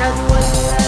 That was